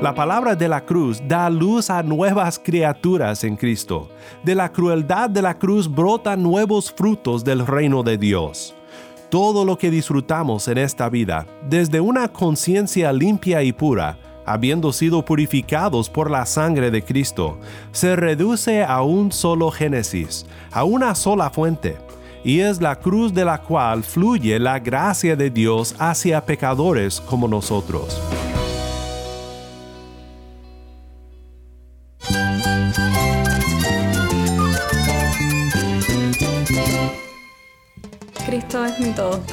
La palabra de la cruz da luz a nuevas criaturas en Cristo. De la crueldad de la cruz brotan nuevos frutos del reino de Dios. Todo lo que disfrutamos en esta vida, desde una conciencia limpia y pura, habiendo sido purificados por la sangre de Cristo, se reduce a un solo génesis, a una sola fuente, y es la cruz de la cual fluye la gracia de Dios hacia pecadores como nosotros.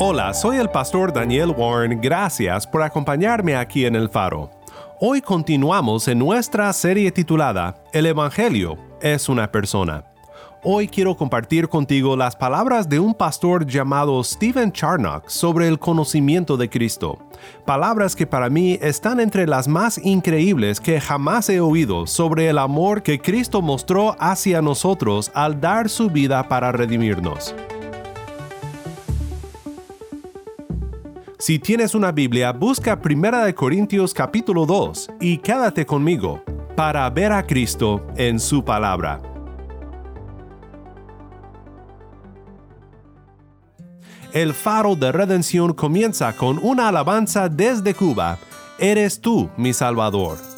Hola, soy el pastor Daniel Warren, gracias por acompañarme aquí en El Faro. Hoy continuamos en nuestra serie titulada El Evangelio es una persona. Hoy quiero compartir contigo las palabras de un pastor llamado Stephen Charnock sobre el conocimiento de Cristo. Palabras que para mí están entre las más increíbles que jamás he oído sobre el amor que Cristo mostró hacia nosotros al dar su vida para redimirnos. Si tienes una Biblia, busca 1 Corintios capítulo 2 y quédate conmigo para ver a Cristo en su palabra. El faro de redención comienza con una alabanza desde Cuba. Eres tú, mi Salvador.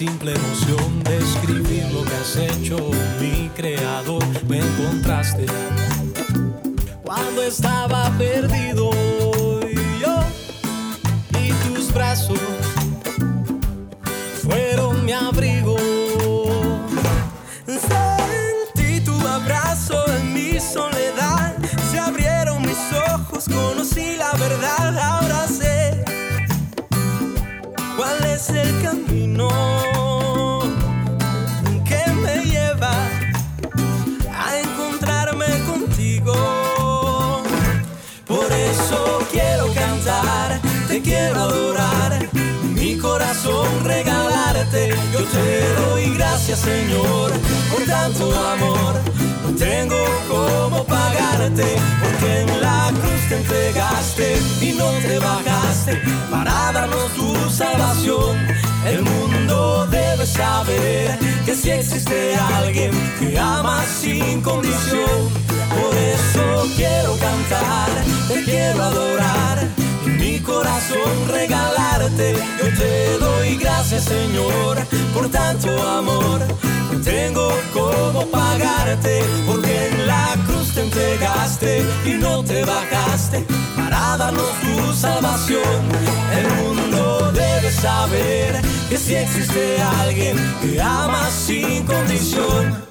Simple emoción de escribir lo que has hecho, mi creador. Me encontraste cuando estaba perdido quiero adorar, mi corazón regalarte. Yo te doy gracias, Señor, por tanto amor. No tengo cómo pagarte, porque en la cruz te entregaste y no te bajaste para darnos tu salvación. El mundo debe saber que si existe alguien que ama sin condición. Por eso quiero cantar, te quiero adorar, corazón regalarte. Yo te doy gracias, Señor, por tanto amor. No tengo cómo pagarte, porque en la cruz te entregaste y no te bajaste para darnos tu salvación. El mundo debe saber que si existe alguien que ama sin condición.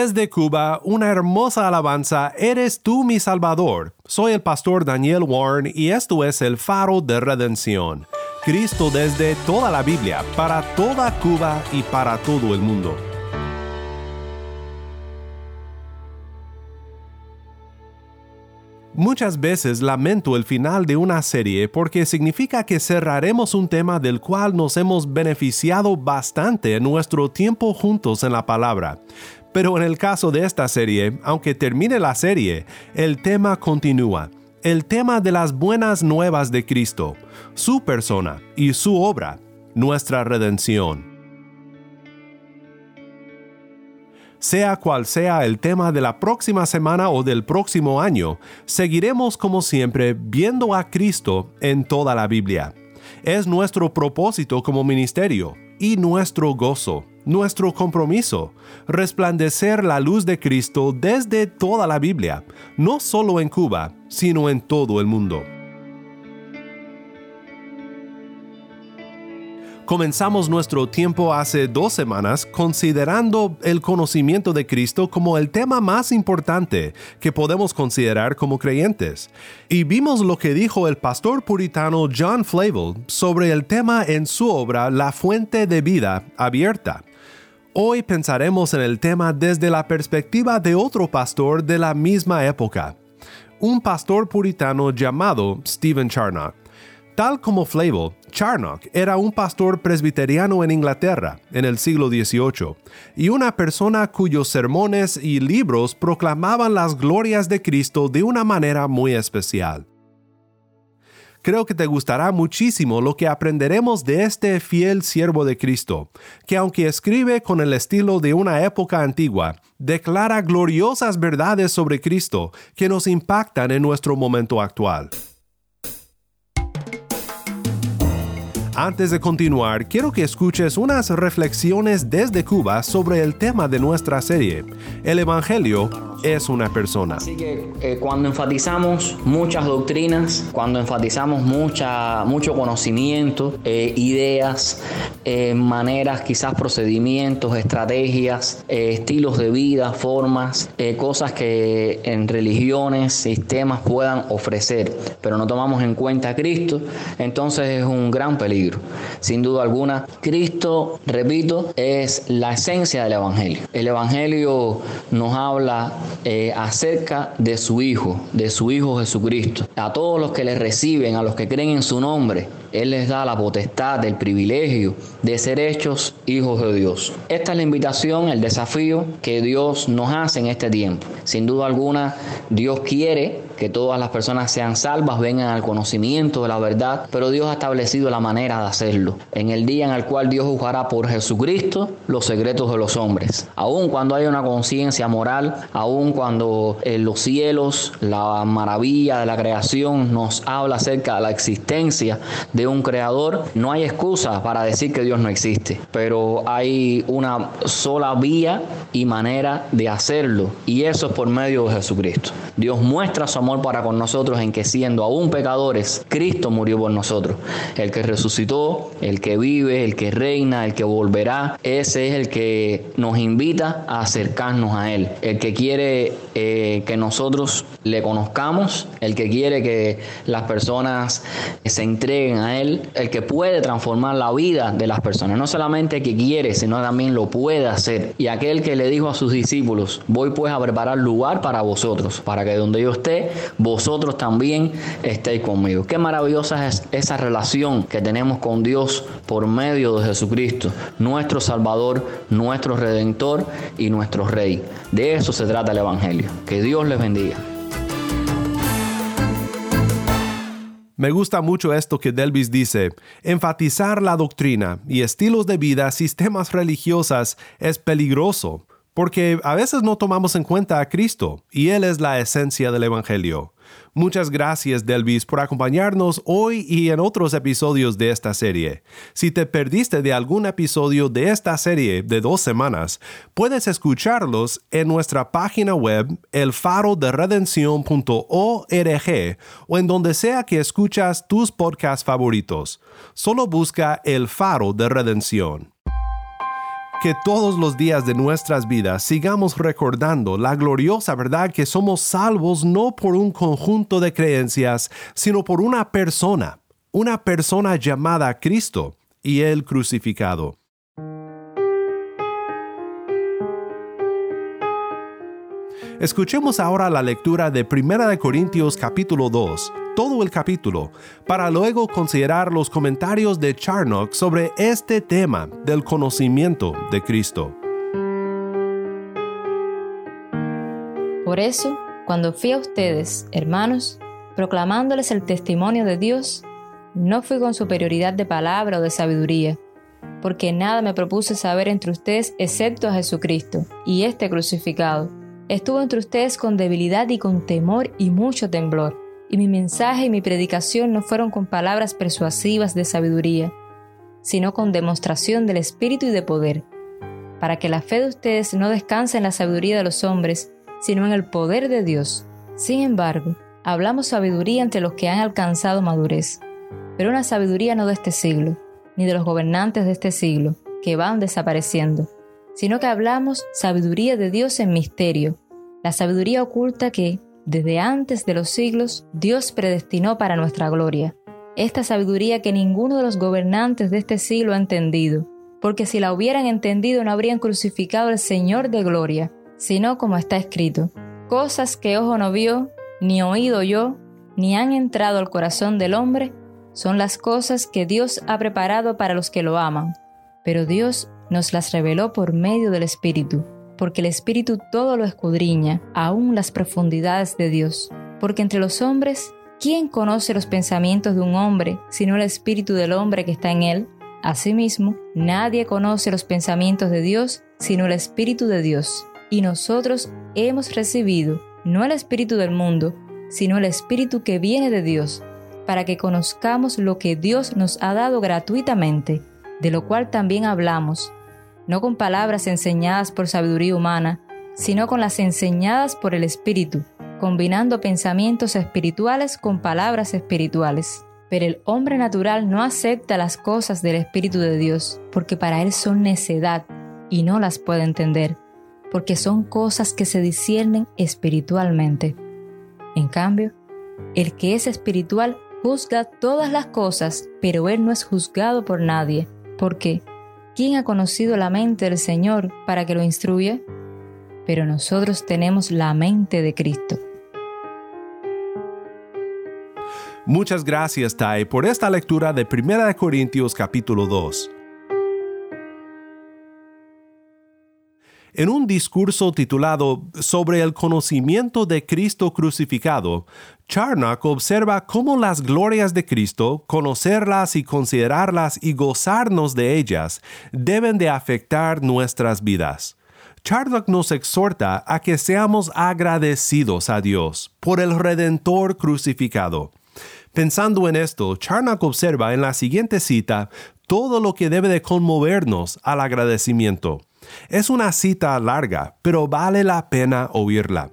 desde Cuba una hermosa alabanza Eres tú mi Salvador. Soy el pastor Daniel Warren y esto es el faro de redención. Cristo desde toda la Biblia, para toda Cuba y para todo el mundo. Muchas veces lamento el final de una serie porque significa que cerraremos un tema del cual nos hemos beneficiado bastante en nuestro tiempo juntos en la palabra. Pero en el caso de esta serie, aunque termine la serie, el tema continúa. El tema de las buenas nuevas de Cristo, su persona y su obra, nuestra redención. Sea cual sea el tema de la próxima semana o del próximo año, seguiremos como siempre viendo a Cristo en toda la Biblia. Es nuestro propósito como ministerio y nuestro gozo, nuestro compromiso, resplandecer la luz de Cristo desde toda la Biblia, no solo en Cuba, sino en todo el mundo. Comenzamos nuestro tiempo hace dos semanas considerando el conocimiento de Cristo como el tema más importante que podemos considerar como creyentes. Y vimos lo que dijo el pastor puritano John Flavel sobre el tema en su obra La Fuente de Vida Abierta. Hoy pensaremos en el tema desde la perspectiva de otro pastor de la misma época, un pastor puritano llamado Stephen Charnock. Tal como Flavel, Charnock era un pastor presbiteriano en Inglaterra en el siglo XVIII y una persona cuyos sermones y libros proclamaban las glorias de Cristo de una manera muy especial. Creo que te gustará muchísimo lo que aprenderemos de este fiel siervo de Cristo, que aunque escribe con el estilo de una época antigua, declara gloriosas verdades sobre Cristo que nos impactan en nuestro momento actual. Antes de continuar, quiero que escuches unas reflexiones desde Cuba sobre el tema de nuestra serie. El Evangelio es una persona. Así que eh, cuando enfatizamos muchas doctrinas, cuando enfatizamos mucha, mucho conocimiento, eh, ideas, eh, maneras, quizás procedimientos, estrategias, estilos de vida, formas, cosas que en religiones, sistemas puedan ofrecer, pero no tomamos en cuenta a Cristo, entonces es un gran peligro. Sin duda alguna, Cristo, repito, es la esencia del Evangelio. El Evangelio nos habla eh, acerca de su Hijo, de su Hijo Jesucristo. A todos los que le reciben, a los que creen en su nombre, él les da la potestad, el privilegio de ser hechos hijos de Dios. Esta es la invitación, el desafío que Dios nos hace en este tiempo. Sin duda alguna, Dios quiere que todas las personas sean salvas, vengan al conocimiento de la verdad, pero Dios ha establecido la manera de hacerlo. En el día en el cual Dios juzgará por Jesucristo los secretos de los hombres. Aun cuando hay una conciencia moral, aun cuando en los cielos, la maravilla de la creación nos habla acerca de la existencia de un creador, no hay excusa para decir que Dios no existe, pero hay una sola vía y manera de hacerlo, y eso es por medio de Jesucristo. Dios muestra su amor para con nosotros en que siendo aún pecadores, Cristo murió por nosotros. El que resucitó, el que vive, el que reina, el que volverá, ese es el que nos invita a acercarnos a Él. El que quiere eh, que nosotros le conozcamos, el que quiere que las personas se entreguen a Él, el que puede transformar la vida de las personas. No solamente que quiere, sino también lo puede hacer. Y aquel que le dijo a sus discípulos, voy pues a preparar lugar para vosotros, para que donde yo esté, vosotros también estéis conmigo. Qué maravillosa es esa relación que tenemos con Dios por medio de Jesucristo, nuestro Salvador, nuestro Redentor y nuestro Rey. De eso se trata el Evangelio. Que Dios les bendiga. Me gusta mucho esto que Delvis dice, enfatizar la doctrina y estilos de vida, sistemas religiosas, es peligroso porque a veces no tomamos en cuenta a Cristo y Él es la esencia del Evangelio. Muchas gracias Delvis por acompañarnos hoy y en otros episodios de esta serie. Si te perdiste de algún episodio de esta serie de dos semanas, puedes escucharlos en nuestra página web elfaroderedención.org o en donde sea que escuchas tus podcasts favoritos. Solo busca El Faro de Redención que todos los días de nuestras vidas sigamos recordando la gloriosa verdad que somos salvos no por un conjunto de creencias, sino por una persona, una persona llamada Cristo y el crucificado. Escuchemos ahora la lectura de 1 Corintios capítulo 2, todo el capítulo, para luego considerar los comentarios de Charnock sobre este tema del conocimiento de Cristo. Por eso, cuando fui a ustedes, hermanos, proclamándoles el testimonio de Dios, no fui con superioridad de palabra o de sabiduría, porque nada me propuse saber entre ustedes excepto a Jesucristo y este crucificado Estuvo entre ustedes con debilidad y con temor y mucho temblor. Y mi mensaje y mi predicación no fueron con palabras persuasivas de sabiduría, sino con demostración del Espíritu y de poder, para que la fe de ustedes no descanse en la sabiduría de los hombres, sino en el poder de Dios. Sin embargo, hablamos sabiduría entre los que han alcanzado madurez, pero una sabiduría no de este siglo, ni de los gobernantes de este siglo, que van desapareciendo sino que hablamos sabiduría de Dios en misterio, la sabiduría oculta que, desde antes de los siglos, Dios predestinó para nuestra gloria. Esta sabiduría que ninguno de los gobernantes de este siglo ha entendido, porque si la hubieran entendido no habrían crucificado al Señor de gloria, sino como está escrito, cosas que ojo no vio, ni oído yo, ni han entrado al corazón del hombre, son las cosas que Dios ha preparado para los que lo aman. Pero Dios nos las reveló por medio del Espíritu, porque el Espíritu todo lo escudriña, aún las profundidades de Dios. Porque entre los hombres, ¿quién conoce los pensamientos de un hombre sino el Espíritu del hombre que está en él? Asimismo, nadie conoce los pensamientos de Dios sino el Espíritu de Dios. Y nosotros hemos recibido no el Espíritu del mundo, sino el Espíritu que viene de Dios, para que conozcamos lo que Dios nos ha dado gratuitamente, de lo cual también hablamos no con palabras enseñadas por sabiduría humana, sino con las enseñadas por el Espíritu, combinando pensamientos espirituales con palabras espirituales. Pero el hombre natural no acepta las cosas del Espíritu de Dios, porque para él son necedad y no las puede entender, porque son cosas que se disciernen espiritualmente. En cambio, el que es espiritual juzga todas las cosas, pero él no es juzgado por nadie, porque ¿Quién ha conocido la mente del Señor para que lo instruya? Pero nosotros tenemos la mente de Cristo. Muchas gracias, Tai, por esta lectura de 1 Corintios capítulo 2. En un discurso titulado Sobre el conocimiento de Cristo crucificado, Charnock observa cómo las glorias de Cristo, conocerlas y considerarlas y gozarnos de ellas, deben de afectar nuestras vidas. Charnock nos exhorta a que seamos agradecidos a Dios por el Redentor crucificado. Pensando en esto, Charnock observa en la siguiente cita todo lo que debe de conmovernos al agradecimiento. Es una cita larga, pero vale la pena oírla.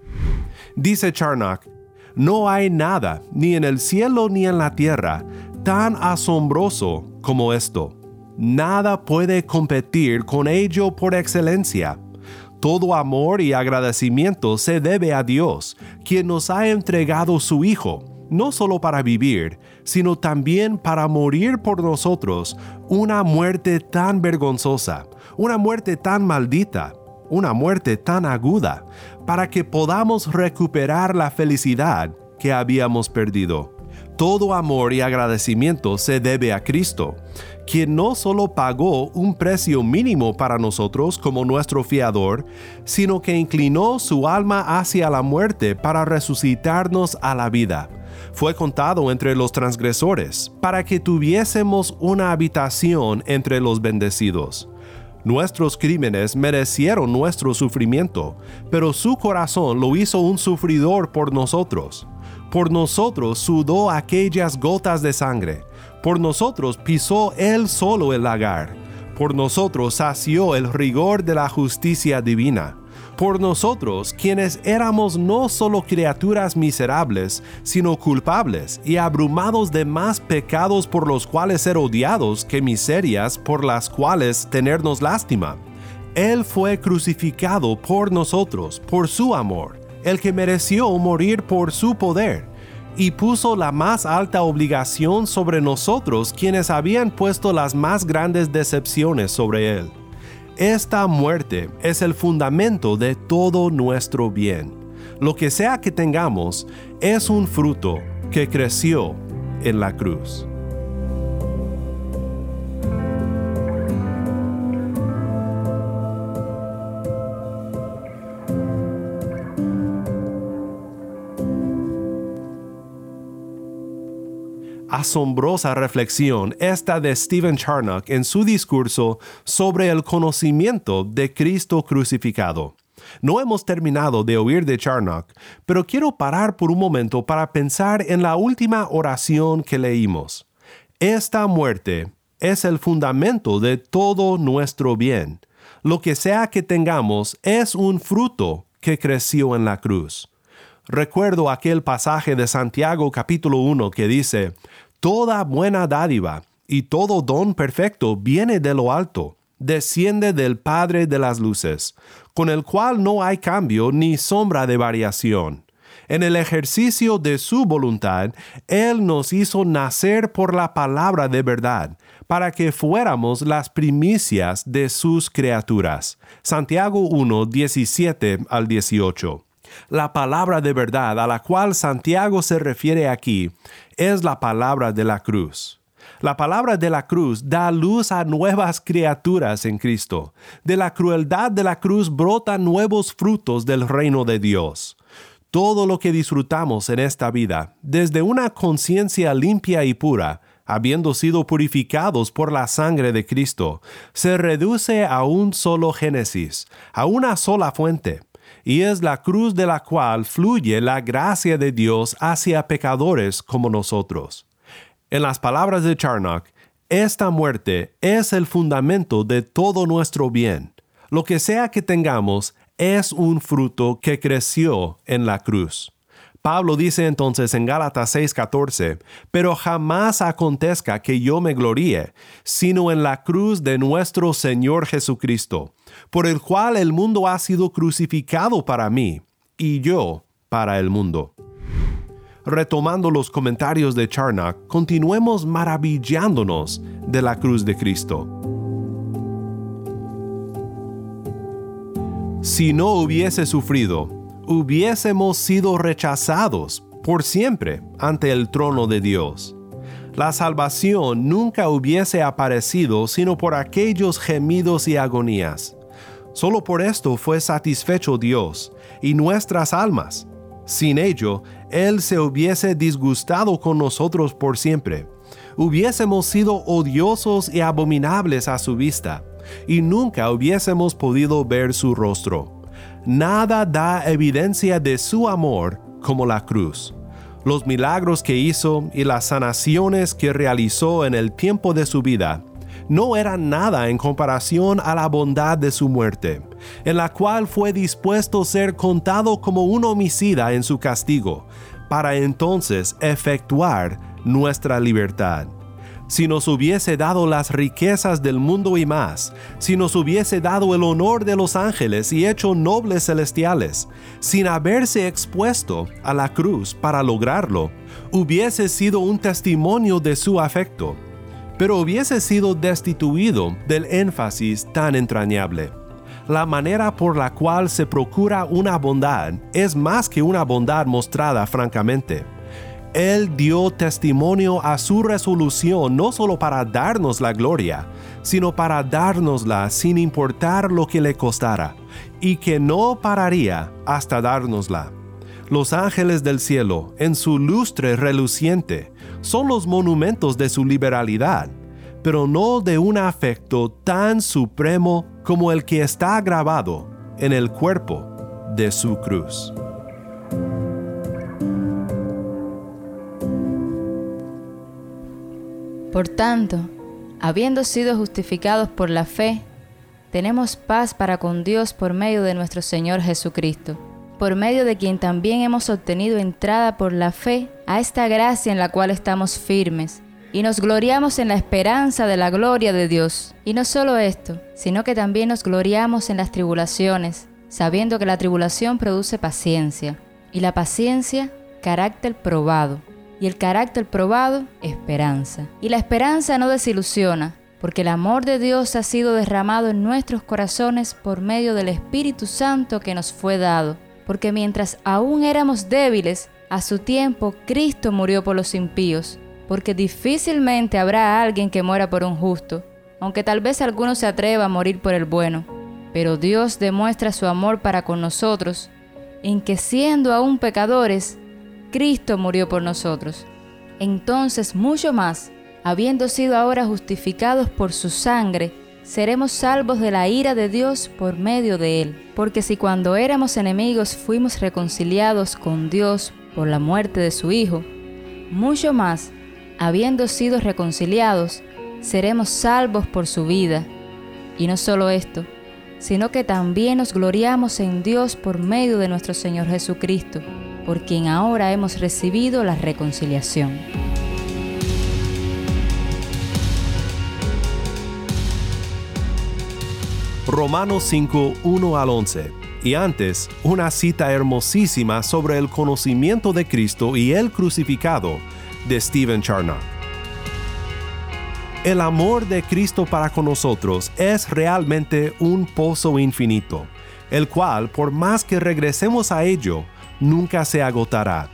Dice Charnock, no hay nada, ni en el cielo ni en la tierra, tan asombroso como esto. Nada puede competir con ello por excelencia. Todo amor y agradecimiento se debe a Dios, quien nos ha entregado su Hijo, no solo para vivir, sino también para morir por nosotros una muerte tan vergonzosa, una muerte tan maldita, una muerte tan aguda, para que podamos recuperar la felicidad que habíamos perdido. Todo amor y agradecimiento se debe a Cristo, quien no solo pagó un precio mínimo para nosotros como nuestro fiador, sino que inclinó su alma hacia la muerte para resucitarnos a la vida. Fue contado entre los transgresores, para que tuviésemos una habitación entre los bendecidos. Nuestros crímenes merecieron nuestro sufrimiento, pero su corazón lo hizo un sufridor por nosotros. Por nosotros sudó aquellas gotas de sangre. Por nosotros pisó él solo el lagar. Por nosotros sació el rigor de la justicia divina por nosotros, quienes éramos no solo criaturas miserables, sino culpables y abrumados de más pecados por los cuales ser odiados que miserias por las cuales tenernos lástima. Él fue crucificado por nosotros, por su amor, el que mereció morir por su poder, y puso la más alta obligación sobre nosotros quienes habían puesto las más grandes decepciones sobre él esta muerte es el fundamento de todo nuestro bien. Lo que sea que tengamos es un fruto que creció en la cruz. Asombrosa reflexión esta de Stephen Charnock en su discurso sobre el conocimiento de Cristo crucificado. No hemos terminado de oír de Charnock, pero quiero parar por un momento para pensar en la última oración que leímos. Esta muerte es el fundamento de todo nuestro bien. Lo que sea que tengamos es un fruto que creció en la cruz. Recuerdo aquel pasaje de Santiago capítulo 1 que dice, Toda buena dádiva y todo don perfecto viene de lo alto, desciende del Padre de las Luces, con el cual no hay cambio ni sombra de variación. En el ejercicio de su voluntad, Él nos hizo nacer por la palabra de verdad, para que fuéramos las primicias de sus criaturas. Santiago 1, 17 al 18. La palabra de verdad a la cual Santiago se refiere aquí es la palabra de la cruz. La palabra de la cruz da luz a nuevas criaturas en Cristo. De la crueldad de la cruz brotan nuevos frutos del reino de Dios. Todo lo que disfrutamos en esta vida, desde una conciencia limpia y pura, habiendo sido purificados por la sangre de Cristo, se reduce a un solo génesis, a una sola fuente, y es la cruz de la cual fluye la gracia de Dios hacia pecadores como nosotros. En las palabras de Charnock, esta muerte es el fundamento de todo nuestro bien. Lo que sea que tengamos es un fruto que creció en la cruz. Pablo dice entonces en Gálatas 6:14, pero jamás acontezca que yo me gloríe, sino en la cruz de nuestro Señor Jesucristo, por el cual el mundo ha sido crucificado para mí, y yo para el mundo. Retomando los comentarios de Charnock, continuemos maravillándonos de la cruz de Cristo. Si no hubiese sufrido, hubiésemos sido rechazados por siempre ante el trono de Dios. La salvación nunca hubiese aparecido sino por aquellos gemidos y agonías. Solo por esto fue satisfecho Dios y nuestras almas. Sin ello, Él se hubiese disgustado con nosotros por siempre. Hubiésemos sido odiosos y abominables a su vista, y nunca hubiésemos podido ver su rostro nada da evidencia de su amor como la cruz. Los milagros que hizo y las sanaciones que realizó en el tiempo de su vida no eran nada en comparación a la bondad de su muerte, en la cual fue dispuesto ser contado como un homicida en su castigo, para entonces efectuar nuestra libertad. Si nos hubiese dado las riquezas del mundo y más, si nos hubiese dado el honor de los ángeles y hecho nobles celestiales, sin haberse expuesto a la cruz para lograrlo, hubiese sido un testimonio de su afecto, pero hubiese sido destituido del énfasis tan entrañable. La manera por la cual se procura una bondad es más que una bondad mostrada francamente él dio testimonio a su resolución no solo para darnos la gloria, sino para dárnosla sin importar lo que le costara, y que no pararía hasta dárnosla. Los ángeles del cielo, en su lustre reluciente, son los monumentos de su liberalidad, pero no de un afecto tan supremo como el que está grabado en el cuerpo de su cruz. Por tanto, habiendo sido justificados por la fe, tenemos paz para con Dios por medio de nuestro Señor Jesucristo, por medio de quien también hemos obtenido entrada por la fe a esta gracia en la cual estamos firmes, y nos gloriamos en la esperanza de la gloria de Dios. Y no solo esto, sino que también nos gloriamos en las tribulaciones, sabiendo que la tribulación produce paciencia, y la paciencia carácter probado y el carácter probado, esperanza. Y la esperanza no desilusiona, porque el amor de Dios ha sido derramado en nuestros corazones por medio del Espíritu Santo que nos fue dado. Porque mientras aún éramos débiles, a su tiempo Cristo murió por los impíos, porque difícilmente habrá alguien que muera por un justo, aunque tal vez alguno se atreva a morir por el bueno. Pero Dios demuestra su amor para con nosotros, en que siendo aún pecadores, Cristo murió por nosotros. Entonces mucho más, habiendo sido ahora justificados por su sangre, seremos salvos de la ira de Dios por medio de él. Porque si cuando éramos enemigos fuimos reconciliados con Dios por la muerte de su Hijo, mucho más, habiendo sido reconciliados, seremos salvos por su vida. Y no solo esto, sino que también nos gloriamos en Dios por medio de nuestro Señor Jesucristo, por quien ahora hemos recibido la reconciliación. Romanos 5, 1 al 11. Y antes, una cita hermosísima sobre el conocimiento de Cristo y el crucificado de Stephen Charnock. El amor de Cristo para con nosotros es realmente un pozo infinito, el cual, por más que regresemos a ello, nunca se agotará.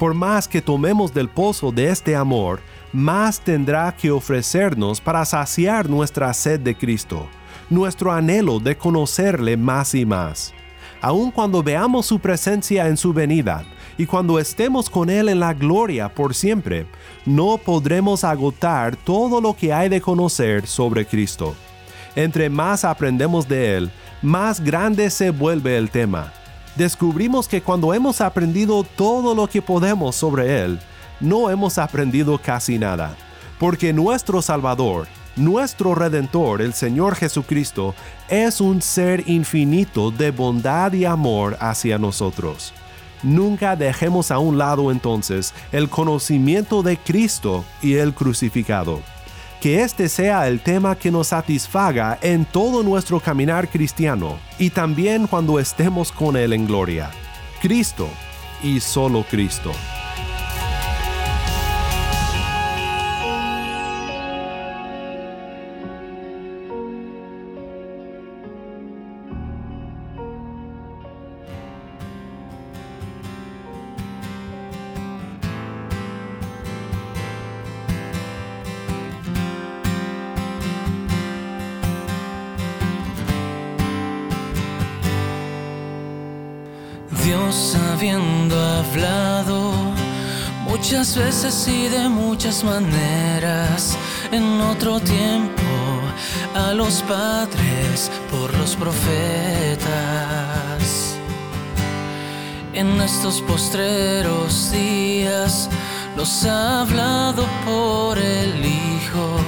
Por más que tomemos del pozo de este amor, más tendrá que ofrecernos para saciar nuestra sed de Cristo nuestro anhelo de conocerle más y más. Aun cuando veamos su presencia en su venida y cuando estemos con Él en la gloria por siempre, no podremos agotar todo lo que hay de conocer sobre Cristo. Entre más aprendemos de Él, más grande se vuelve el tema. Descubrimos que cuando hemos aprendido todo lo que podemos sobre Él, no hemos aprendido casi nada, porque nuestro Salvador, nuestro Redentor, el Señor Jesucristo, es un ser infinito de bondad y amor hacia nosotros. Nunca dejemos a un lado entonces el conocimiento de Cristo y el crucificado. Que este sea el tema que nos satisfaga en todo nuestro caminar cristiano y también cuando estemos con Él en gloria. Cristo y solo Cristo. Dios habiendo hablado muchas veces y de muchas maneras en otro tiempo a los padres por los profetas. En estos postreros días los ha hablado por el Hijo,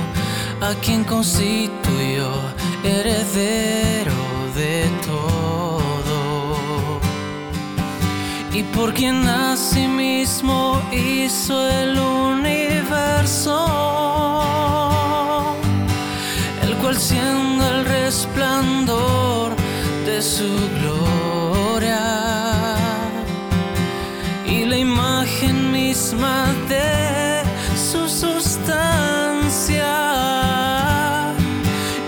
a quien constituyó heredero y por quien mismo hizo el universo, el cual siendo el resplandor de su gloria y la imagen misma de su sustancia.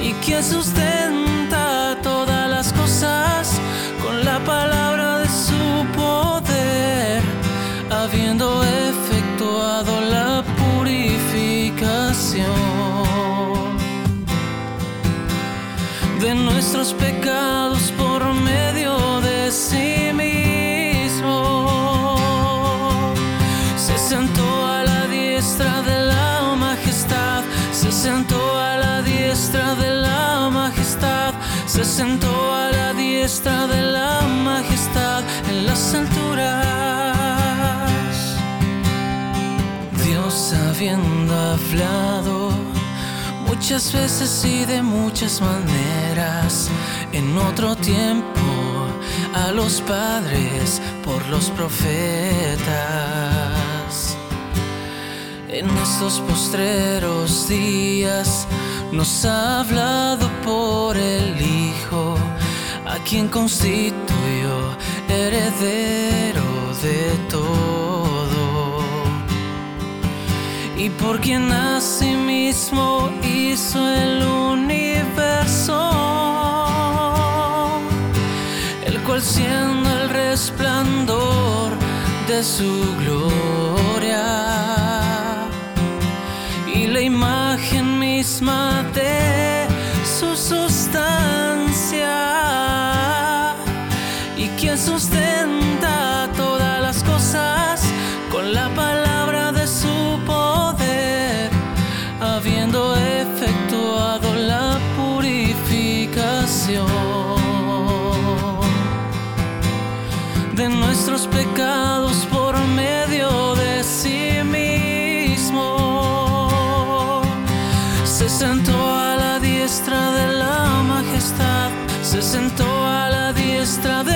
Y que sustenta sentó a la diestra de la majestad en las alturas. Dios habiendo hablado muchas veces y de muchas maneras en otro tiempo a los padres por los profetas. En estos postreros días nos ha hablado por el Hijo, quien constituyó heredero de todo. Y por quien mismo hizo el universo, el cual siendo el resplandor de su gloria y la imagen misma de su sustancia sustenta todas las cosas con la palabra de su poder, habiendo efectuado la purificación de nuestros pecados por medio de sí mismo. Se sentó a la diestra de la majestad, se sentó a la diestra de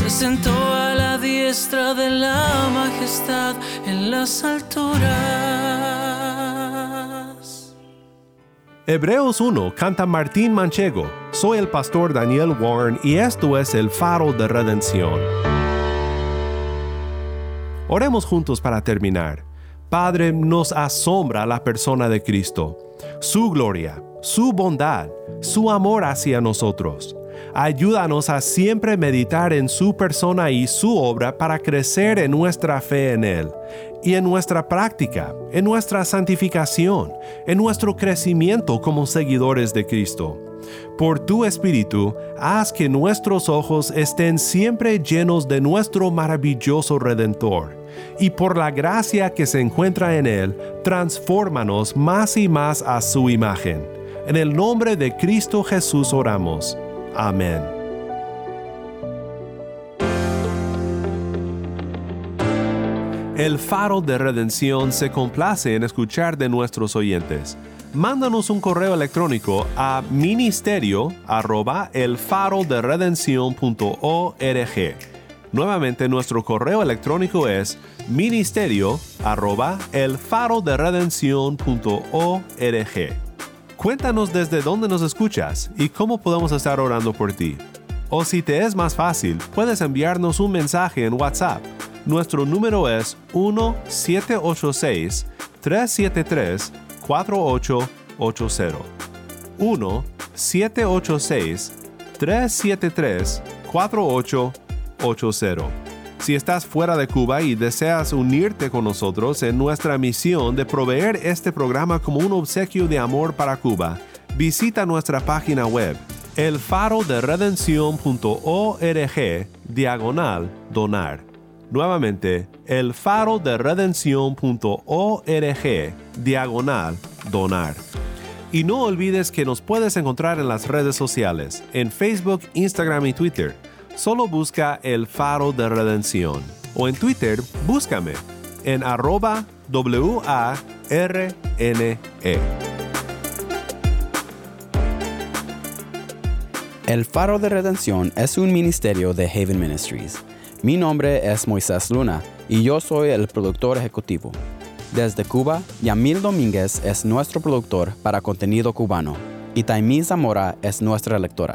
se sentó a la diestra de la majestad en las alturas. Hebreos 1 canta Martín Manchego. Soy el pastor Daniel Warren y esto es el faro de redención. Oremos juntos para terminar. Padre, nos asombra la persona de Cristo, su gloria, su bondad, su amor hacia nosotros. Ayúdanos a siempre meditar en su persona y su obra para crecer en nuestra fe en Él y en nuestra práctica, en nuestra santificación, en nuestro crecimiento como seguidores de Cristo. Por tu Espíritu, haz que nuestros ojos estén siempre llenos de nuestro maravilloso Redentor, y por la gracia que se encuentra en Él, transfórmanos más y más a su imagen. En el nombre de Cristo Jesús oramos. Amén. El faro de redención se complace en escuchar de nuestros oyentes. Mándanos un correo electrónico a ministerio arroba el faro de redención.org. Nuevamente nuestro correo electrónico es ministerio arroba el faro de redención.org. Cuéntanos desde dónde nos escuchas y cómo podemos estar orando por ti. O si te es más fácil, puedes enviarnos un mensaje en WhatsApp. Nuestro número es 1-786-373-4880. 1-786-373-4880. Si estás fuera de Cuba y deseas unirte con nosotros en nuestra misión de proveer este programa como un obsequio de amor para Cuba, visita nuestra página web elfaroderedención.org diagonal donar. Nuevamente, elfaroderedención.org diagonal donar. Y no olvides que nos puedes encontrar en las redes sociales, en Facebook, Instagram y Twitter. Solo busca El Faro de Redención. O en Twitter, búscame en arroba W-A-R-N-E. El Faro de Redención es un ministerio de Haven Ministries. Mi nombre es Moisés Luna y yo soy el productor ejecutivo. Desde Cuba, Yamil Domínguez es nuestro productor para contenido cubano y Taimí Zamora es nuestra lectora.